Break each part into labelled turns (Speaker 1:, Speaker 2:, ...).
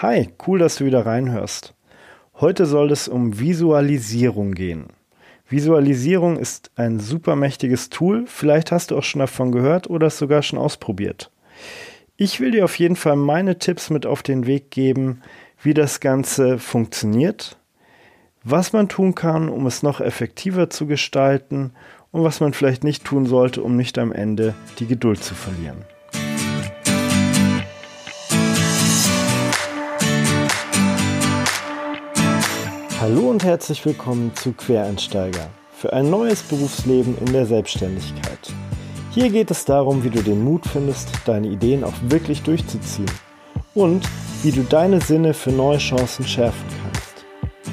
Speaker 1: Hi, cool, dass du wieder reinhörst. Heute soll es um Visualisierung gehen. Visualisierung ist ein super mächtiges Tool. Vielleicht hast du auch schon davon gehört oder es sogar schon ausprobiert. Ich will dir auf jeden Fall meine Tipps mit auf den Weg geben, wie das Ganze funktioniert, was man tun kann, um es noch effektiver zu gestalten und was man vielleicht nicht tun sollte, um nicht am Ende die Geduld zu verlieren. Hallo und herzlich willkommen zu Quereinsteiger für ein neues Berufsleben in der Selbstständigkeit. Hier geht es darum, wie du den Mut findest, deine Ideen auch wirklich durchzuziehen und wie du deine Sinne für neue Chancen schärfen kannst.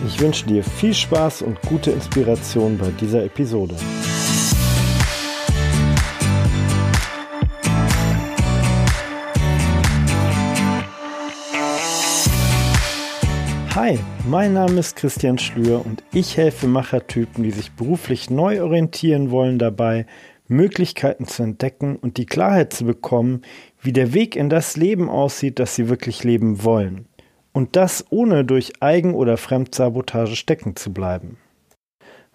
Speaker 1: Ich wünsche dir viel Spaß und gute Inspiration bei dieser Episode. Hi, mein Name ist Christian Schlür und ich helfe Machertypen, die sich beruflich neu orientieren wollen, dabei Möglichkeiten zu entdecken und die Klarheit zu bekommen, wie der Weg in das Leben aussieht, das sie wirklich leben wollen. Und das ohne durch Eigen- oder Fremdsabotage stecken zu bleiben.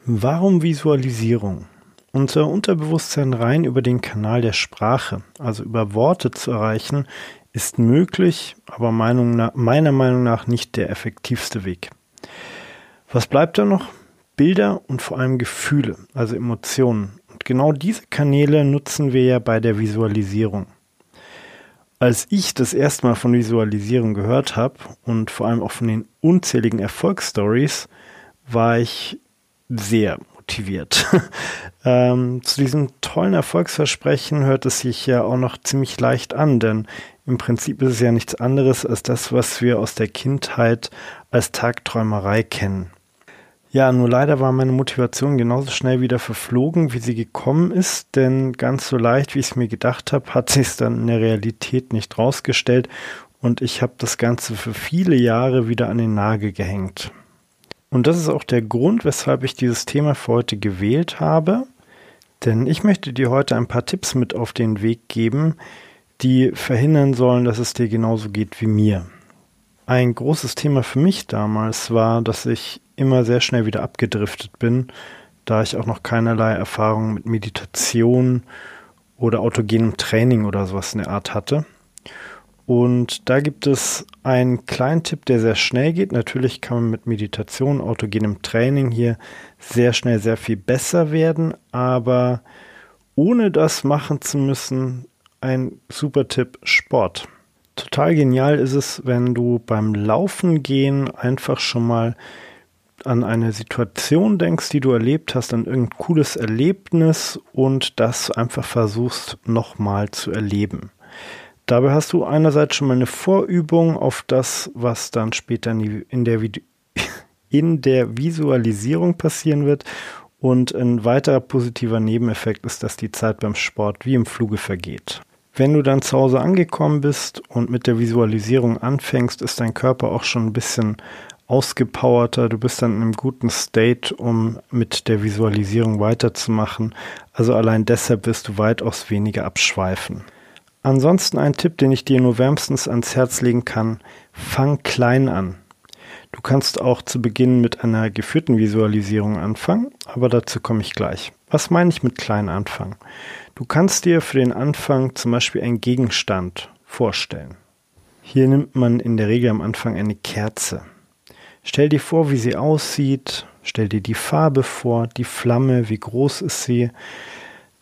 Speaker 1: Warum Visualisierung? Unser Unterbewusstsein rein über den Kanal der Sprache, also über Worte zu erreichen, ist möglich, aber Meinung nach, meiner Meinung nach nicht der effektivste Weg. Was bleibt da noch? Bilder und vor allem Gefühle, also Emotionen. Und genau diese Kanäle nutzen wir ja bei der Visualisierung. Als ich das erste Mal von Visualisierung gehört habe und vor allem auch von den unzähligen Erfolgsstories, war ich sehr motiviert. ähm, zu diesem tollen Erfolgsversprechen hört es sich ja auch noch ziemlich leicht an, denn im Prinzip ist es ja nichts anderes als das, was wir aus der Kindheit als Tagträumerei kennen. Ja, nur leider war meine Motivation genauso schnell wieder verflogen, wie sie gekommen ist, denn ganz so leicht, wie ich es mir gedacht habe, hat sich es dann in der Realität nicht rausgestellt und ich habe das Ganze für viele Jahre wieder an den Nagel gehängt. Und das ist auch der Grund, weshalb ich dieses Thema für heute gewählt habe, denn ich möchte dir heute ein paar Tipps mit auf den Weg geben, die verhindern sollen, dass es dir genauso geht wie mir. Ein großes Thema für mich damals war, dass ich immer sehr schnell wieder abgedriftet bin, da ich auch noch keinerlei Erfahrung mit Meditation oder autogenem Training oder sowas in der Art hatte. Und da gibt es einen kleinen Tipp, der sehr schnell geht. Natürlich kann man mit Meditation, autogenem Training hier sehr schnell sehr viel besser werden, aber ohne das machen zu müssen, ein super Tipp Sport. Total genial ist es, wenn du beim Laufen gehen einfach schon mal an eine Situation denkst, die du erlebt hast, an irgendein cooles Erlebnis und das einfach versuchst nochmal zu erleben. Dabei hast du einerseits schon mal eine Vorübung auf das, was dann später in der, in der Visualisierung passieren wird und ein weiterer positiver Nebeneffekt ist, dass die Zeit beim Sport wie im Fluge vergeht. Wenn du dann zu Hause angekommen bist und mit der Visualisierung anfängst, ist dein Körper auch schon ein bisschen ausgepowerter. Du bist dann in einem guten State, um mit der Visualisierung weiterzumachen. Also allein deshalb wirst du weitaus weniger abschweifen. Ansonsten ein Tipp, den ich dir nur wärmstens ans Herz legen kann. Fang klein an. Du kannst auch zu Beginn mit einer geführten Visualisierung anfangen, aber dazu komme ich gleich. Was meine ich mit klein anfangen? Du kannst dir für den Anfang zum Beispiel einen Gegenstand vorstellen. Hier nimmt man in der Regel am Anfang eine Kerze. Stell dir vor, wie sie aussieht, stell dir die Farbe vor, die Flamme, wie groß ist sie.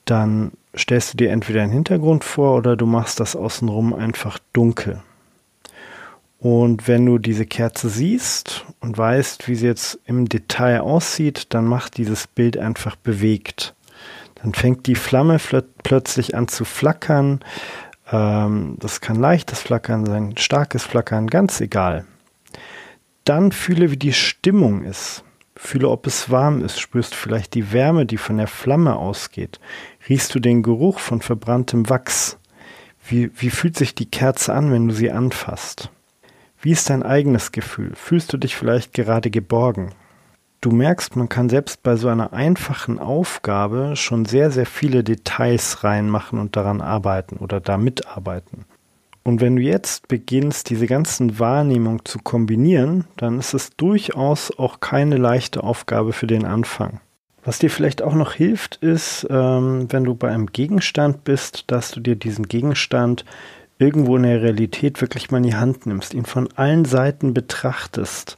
Speaker 1: Dann stellst du dir entweder einen Hintergrund vor oder du machst das außenrum einfach dunkel. Und wenn du diese Kerze siehst und weißt, wie sie jetzt im Detail aussieht, dann macht dieses Bild einfach bewegt. Dann fängt die Flamme plötzlich an zu flackern. Ähm, das kann leichtes Flackern sein, starkes Flackern, ganz egal. Dann fühle, wie die Stimmung ist. Fühle, ob es warm ist. Spürst vielleicht die Wärme, die von der Flamme ausgeht. Riechst du den Geruch von verbranntem Wachs. Wie, wie fühlt sich die Kerze an, wenn du sie anfasst? Wie ist dein eigenes Gefühl? Fühlst du dich vielleicht gerade geborgen? Du merkst, man kann selbst bei so einer einfachen Aufgabe schon sehr, sehr viele Details reinmachen und daran arbeiten oder da mitarbeiten. Und wenn du jetzt beginnst, diese ganzen Wahrnehmungen zu kombinieren, dann ist es durchaus auch keine leichte Aufgabe für den Anfang. Was dir vielleicht auch noch hilft, ist, ähm, wenn du bei einem Gegenstand bist, dass du dir diesen Gegenstand irgendwo in der Realität wirklich mal in die Hand nimmst, ihn von allen Seiten betrachtest,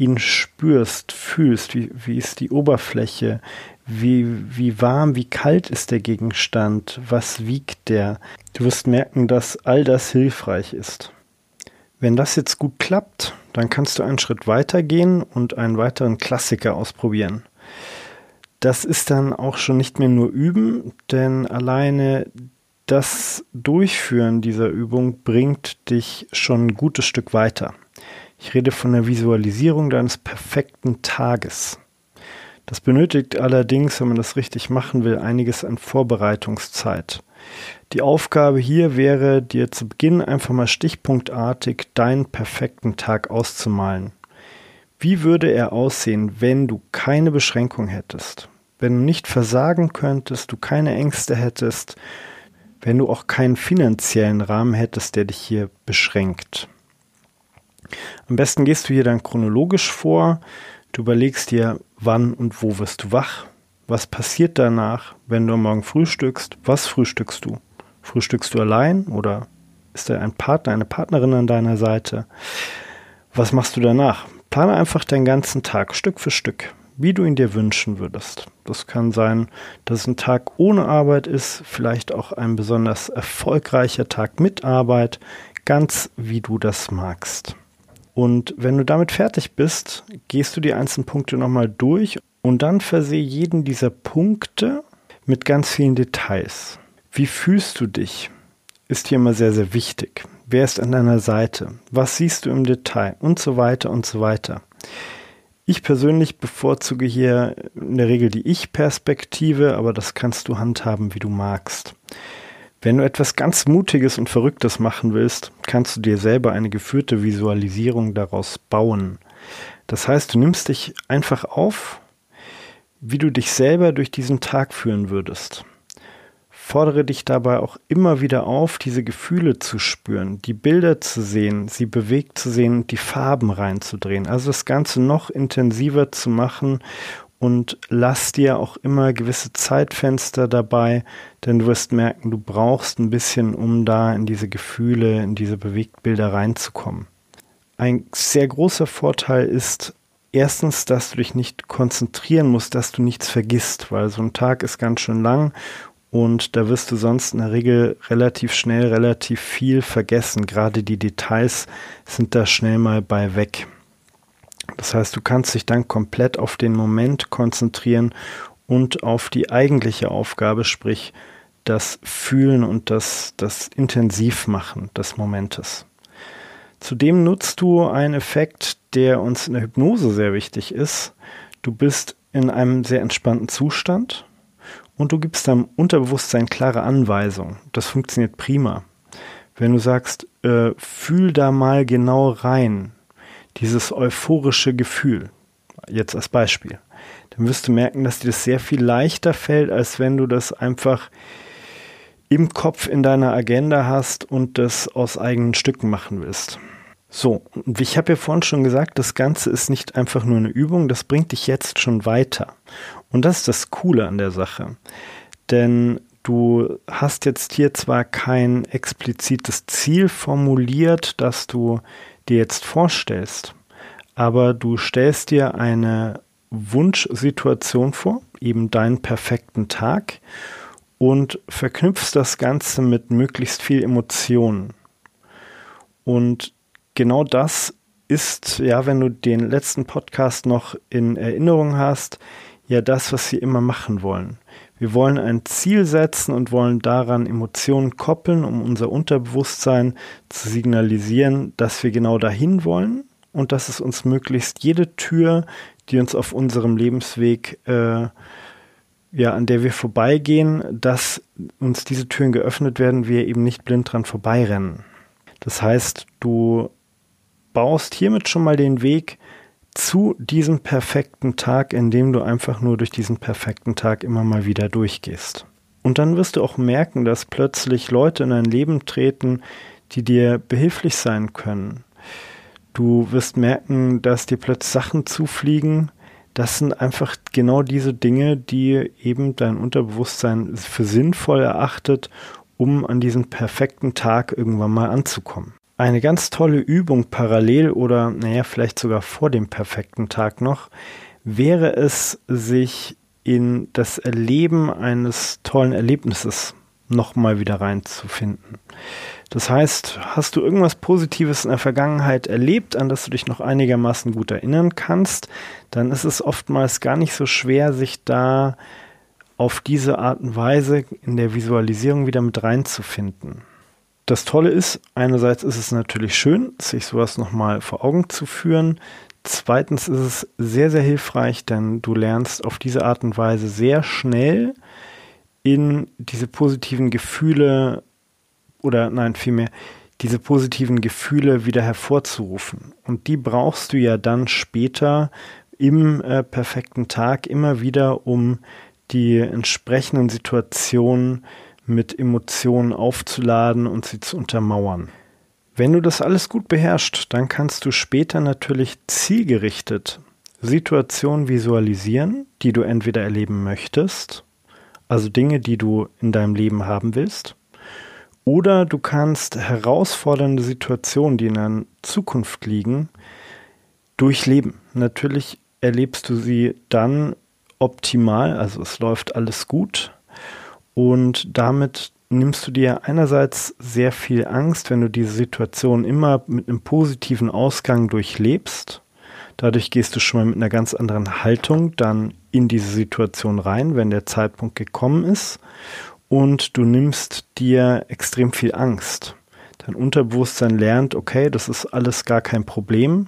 Speaker 1: ihn spürst, fühlst, wie, wie ist die Oberfläche, wie, wie warm, wie kalt ist der Gegenstand, was wiegt der. Du wirst merken, dass all das hilfreich ist. Wenn das jetzt gut klappt, dann kannst du einen Schritt weiter gehen und einen weiteren Klassiker ausprobieren. Das ist dann auch schon nicht mehr nur üben, denn alleine das Durchführen dieser Übung bringt dich schon ein gutes Stück weiter. Ich rede von der Visualisierung deines perfekten Tages. Das benötigt allerdings, wenn man das richtig machen will, einiges an Vorbereitungszeit. Die Aufgabe hier wäre, dir zu Beginn einfach mal stichpunktartig deinen perfekten Tag auszumalen. Wie würde er aussehen, wenn du keine Beschränkung hättest? Wenn du nicht versagen könntest, du keine Ängste hättest, wenn du auch keinen finanziellen Rahmen hättest, der dich hier beschränkt. Am besten gehst du hier dann chronologisch vor. Du überlegst dir, wann und wo wirst du wach? Was passiert danach, wenn du morgen frühstückst? Was frühstückst du? Frühstückst du allein oder ist da ein Partner, eine Partnerin an deiner Seite? Was machst du danach? Plane einfach deinen ganzen Tag Stück für Stück, wie du ihn dir wünschen würdest. Das kann sein, dass es ein Tag ohne Arbeit ist, vielleicht auch ein besonders erfolgreicher Tag mit Arbeit, ganz wie du das magst. Und wenn du damit fertig bist, gehst du die einzelnen Punkte nochmal durch und dann versehe jeden dieser Punkte mit ganz vielen Details. Wie fühlst du dich? Ist hier immer sehr, sehr wichtig. Wer ist an deiner Seite? Was siehst du im Detail? Und so weiter und so weiter. Ich persönlich bevorzuge hier in der Regel die Ich-Perspektive, aber das kannst du handhaben, wie du magst. Wenn du etwas ganz Mutiges und Verrücktes machen willst, kannst du dir selber eine geführte Visualisierung daraus bauen. Das heißt, du nimmst dich einfach auf, wie du dich selber durch diesen Tag führen würdest. Fordere dich dabei auch immer wieder auf, diese Gefühle zu spüren, die Bilder zu sehen, sie bewegt zu sehen die Farben reinzudrehen. Also das Ganze noch intensiver zu machen und lass dir auch immer gewisse Zeitfenster dabei, denn du wirst merken, du brauchst ein bisschen, um da in diese Gefühle, in diese Bewegtbilder reinzukommen. Ein sehr großer Vorteil ist erstens, dass du dich nicht konzentrieren musst, dass du nichts vergisst, weil so ein Tag ist ganz schön lang und da wirst du sonst in der Regel relativ schnell relativ viel vergessen. Gerade die Details sind da schnell mal bei weg. Das heißt, du kannst dich dann komplett auf den Moment konzentrieren und auf die eigentliche Aufgabe, sprich das Fühlen und das, das Intensivmachen des Momentes. Zudem nutzt du einen Effekt, der uns in der Hypnose sehr wichtig ist. Du bist in einem sehr entspannten Zustand und du gibst deinem Unterbewusstsein klare Anweisungen. Das funktioniert prima. Wenn du sagst, äh, fühl da mal genau rein, dieses euphorische Gefühl, jetzt als Beispiel, dann wirst du merken, dass dir das sehr viel leichter fällt, als wenn du das einfach im Kopf in deiner Agenda hast und das aus eigenen Stücken machen willst. So, ich habe ja vorhin schon gesagt, das Ganze ist nicht einfach nur eine Übung, das bringt dich jetzt schon weiter. Und das ist das Coole an der Sache. Denn du hast jetzt hier zwar kein explizites Ziel formuliert, das du dir jetzt vorstellst, aber du stellst dir eine Wunschsituation vor, eben deinen perfekten Tag und verknüpfst das Ganze mit möglichst viel Emotionen. Und genau das ist, ja, wenn du den letzten Podcast noch in Erinnerung hast, ja das, was wir immer machen wollen. Wir wollen ein Ziel setzen und wollen daran Emotionen koppeln, um unser Unterbewusstsein zu signalisieren, dass wir genau dahin wollen und dass es uns möglichst jede Tür, die uns auf unserem Lebensweg, äh, ja, an der wir vorbeigehen, dass uns diese Türen geöffnet werden, wir eben nicht blind dran vorbeirennen. Das heißt, du baust hiermit schon mal den Weg zu diesem perfekten Tag, indem du einfach nur durch diesen perfekten Tag immer mal wieder durchgehst. Und dann wirst du auch merken, dass plötzlich Leute in dein Leben treten, die dir behilflich sein können. Du wirst merken, dass dir plötzlich Sachen zufliegen. Das sind einfach genau diese Dinge, die eben dein Unterbewusstsein für sinnvoll erachtet, um an diesem perfekten Tag irgendwann mal anzukommen. Eine ganz tolle Übung parallel oder naja, vielleicht sogar vor dem perfekten Tag noch, wäre es, sich in das Erleben eines tollen Erlebnisses nochmal wieder reinzufinden. Das heißt, hast du irgendwas Positives in der Vergangenheit erlebt, an das du dich noch einigermaßen gut erinnern kannst, dann ist es oftmals gar nicht so schwer, sich da auf diese Art und Weise in der Visualisierung wieder mit reinzufinden. Das Tolle ist, einerseits ist es natürlich schön, sich sowas nochmal vor Augen zu führen. Zweitens ist es sehr, sehr hilfreich, denn du lernst auf diese Art und Weise sehr schnell in diese positiven Gefühle oder nein, vielmehr diese positiven Gefühle wieder hervorzurufen. Und die brauchst du ja dann später im äh, perfekten Tag immer wieder, um die entsprechenden Situationen mit Emotionen aufzuladen und sie zu untermauern. Wenn du das alles gut beherrschst, dann kannst du später natürlich zielgerichtet Situationen visualisieren, die du entweder erleben möchtest, also Dinge, die du in deinem Leben haben willst, oder du kannst herausfordernde Situationen, die in der Zukunft liegen, durchleben. Natürlich erlebst du sie dann optimal, also es läuft alles gut und damit nimmst du dir einerseits sehr viel Angst, wenn du diese Situation immer mit einem positiven Ausgang durchlebst. Dadurch gehst du schon mal mit einer ganz anderen Haltung dann in diese Situation rein, wenn der Zeitpunkt gekommen ist. Und du nimmst dir extrem viel Angst. Dein Unterbewusstsein lernt, okay, das ist alles gar kein Problem.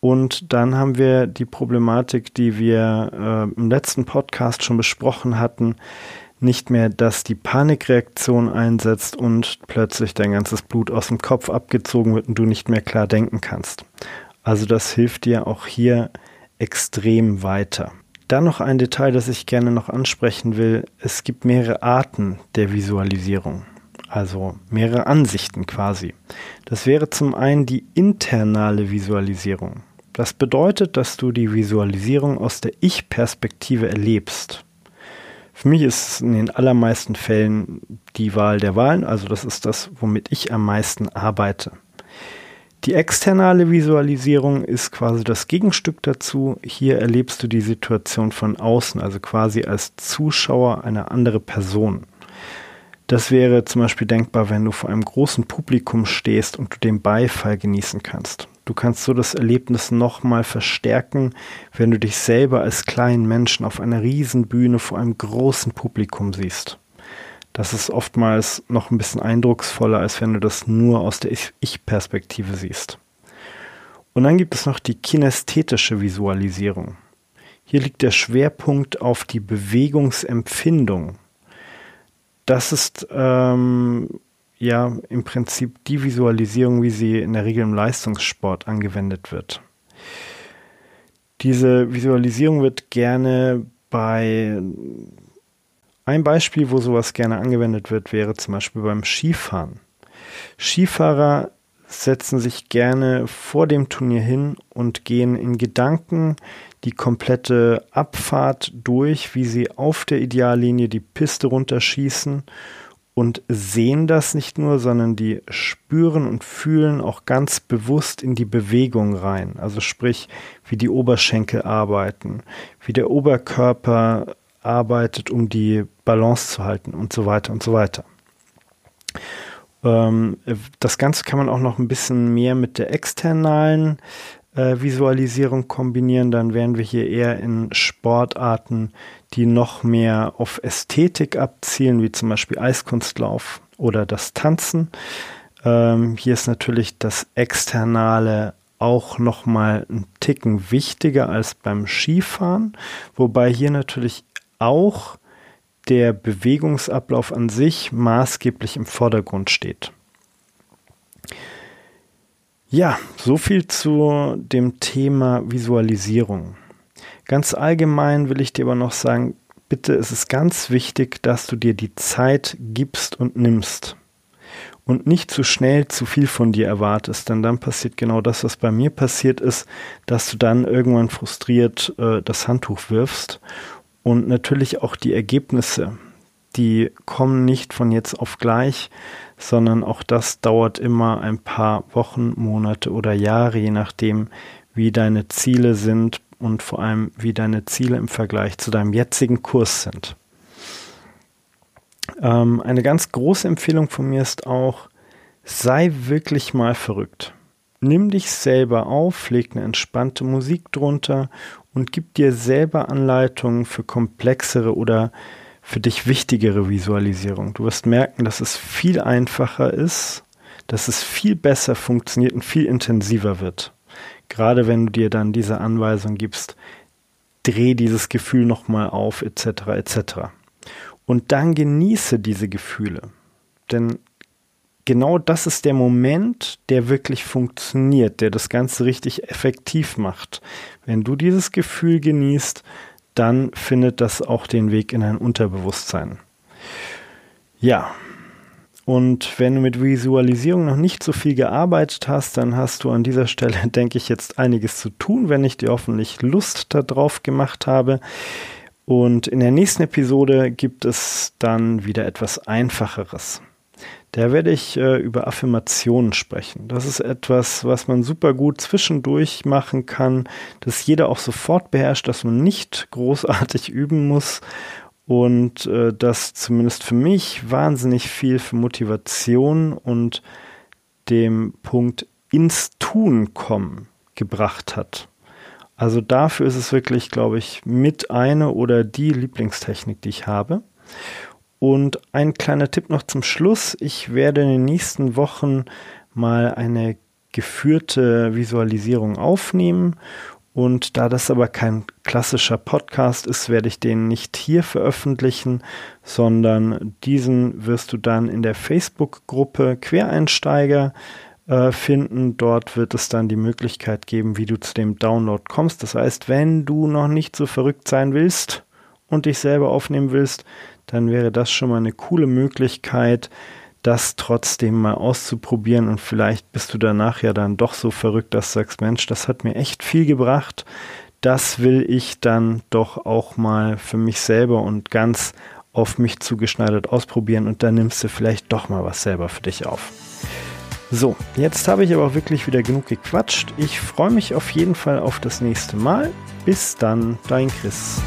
Speaker 1: Und dann haben wir die Problematik, die wir äh, im letzten Podcast schon besprochen hatten, nicht mehr, dass die Panikreaktion einsetzt und plötzlich dein ganzes Blut aus dem Kopf abgezogen wird und du nicht mehr klar denken kannst. Also das hilft dir auch hier extrem weiter. Dann noch ein Detail, das ich gerne noch ansprechen will. Es gibt mehrere Arten der Visualisierung, also mehrere Ansichten quasi. Das wäre zum einen die internale Visualisierung. Das bedeutet, dass du die Visualisierung aus der Ich-Perspektive erlebst. Für mich ist es in den allermeisten Fällen die Wahl der Wahlen, also das ist das, womit ich am meisten arbeite. Die externe Visualisierung ist quasi das Gegenstück dazu. Hier erlebst du die Situation von außen, also quasi als Zuschauer eine andere Person. Das wäre zum Beispiel denkbar, wenn du vor einem großen Publikum stehst und du den Beifall genießen kannst. Du kannst so das Erlebnis nochmal verstärken, wenn du dich selber als kleinen Menschen auf einer Riesenbühne vor einem großen Publikum siehst. Das ist oftmals noch ein bisschen eindrucksvoller, als wenn du das nur aus der Ich-Perspektive siehst. Und dann gibt es noch die kinästhetische Visualisierung. Hier liegt der Schwerpunkt auf die Bewegungsempfindung. Das ist ähm, ja im Prinzip die Visualisierung, wie sie in der Regel im Leistungssport angewendet wird. Diese Visualisierung wird gerne bei ein Beispiel, wo sowas gerne angewendet wird, wäre zum Beispiel beim Skifahren. Skifahrer setzen sich gerne vor dem Turnier hin und gehen in Gedanken die komplette Abfahrt durch, wie sie auf der Ideallinie die Piste runterschießen und sehen das nicht nur, sondern die spüren und fühlen auch ganz bewusst in die Bewegung rein. Also sprich, wie die Oberschenkel arbeiten, wie der Oberkörper arbeitet, um die Balance zu halten und so weiter und so weiter. Ähm, das Ganze kann man auch noch ein bisschen mehr mit der externalen äh, Visualisierung kombinieren. Dann wären wir hier eher in Sportarten, die noch mehr auf Ästhetik abzielen, wie zum Beispiel Eiskunstlauf oder das Tanzen. Ähm, hier ist natürlich das Externale auch noch mal ein Ticken wichtiger als beim Skifahren, wobei hier natürlich auch der Bewegungsablauf an sich maßgeblich im Vordergrund steht. Ja, so viel zu dem Thema Visualisierung. Ganz allgemein will ich dir aber noch sagen, bitte, es ist ganz wichtig, dass du dir die Zeit gibst und nimmst, und nicht zu schnell zu viel von dir erwartest, denn dann passiert genau das, was bei mir passiert ist, dass du dann irgendwann frustriert äh, das Handtuch wirfst und natürlich auch die Ergebnisse, die kommen nicht von jetzt auf gleich, sondern auch das dauert immer ein paar Wochen, Monate oder Jahre, je nachdem, wie deine Ziele sind und vor allem, wie deine Ziele im Vergleich zu deinem jetzigen Kurs sind. Ähm, eine ganz große Empfehlung von mir ist auch, sei wirklich mal verrückt. Nimm dich selber auf, leg eine entspannte Musik drunter und gib dir selber Anleitungen für komplexere oder für dich wichtigere Visualisierung. Du wirst merken, dass es viel einfacher ist, dass es viel besser funktioniert und viel intensiver wird. Gerade wenn du dir dann diese Anweisung gibst, dreh dieses Gefühl nochmal auf, etc., etc. Und dann genieße diese Gefühle. Denn genau das ist der Moment, der wirklich funktioniert, der das Ganze richtig effektiv macht. Wenn du dieses Gefühl genießt, dann findet das auch den Weg in dein Unterbewusstsein. Ja, und wenn du mit Visualisierung noch nicht so viel gearbeitet hast, dann hast du an dieser Stelle, denke ich, jetzt einiges zu tun, wenn ich dir hoffentlich Lust darauf gemacht habe. Und in der nächsten Episode gibt es dann wieder etwas Einfacheres. Da werde ich äh, über Affirmationen sprechen. Das ist etwas, was man super gut zwischendurch machen kann, dass jeder auch sofort beherrscht, dass man nicht großartig üben muss und äh, das zumindest für mich wahnsinnig viel für Motivation und dem Punkt ins Tun kommen gebracht hat. Also dafür ist es wirklich, glaube ich, mit eine oder die Lieblingstechnik, die ich habe. Und ein kleiner Tipp noch zum Schluss. Ich werde in den nächsten Wochen mal eine geführte Visualisierung aufnehmen. Und da das aber kein klassischer Podcast ist, werde ich den nicht hier veröffentlichen, sondern diesen wirst du dann in der Facebook-Gruppe Quereinsteiger äh, finden. Dort wird es dann die Möglichkeit geben, wie du zu dem Download kommst. Das heißt, wenn du noch nicht so verrückt sein willst und dich selber aufnehmen willst, dann wäre das schon mal eine coole Möglichkeit, das trotzdem mal auszuprobieren und vielleicht bist du danach ja dann doch so verrückt, dass du sagst, Mensch, das hat mir echt viel gebracht. Das will ich dann doch auch mal für mich selber und ganz auf mich zugeschneidert ausprobieren und dann nimmst du vielleicht doch mal was selber für dich auf. So, jetzt habe ich aber auch wirklich wieder genug gequatscht. Ich freue mich auf jeden Fall auf das nächste Mal. Bis dann, dein Chris.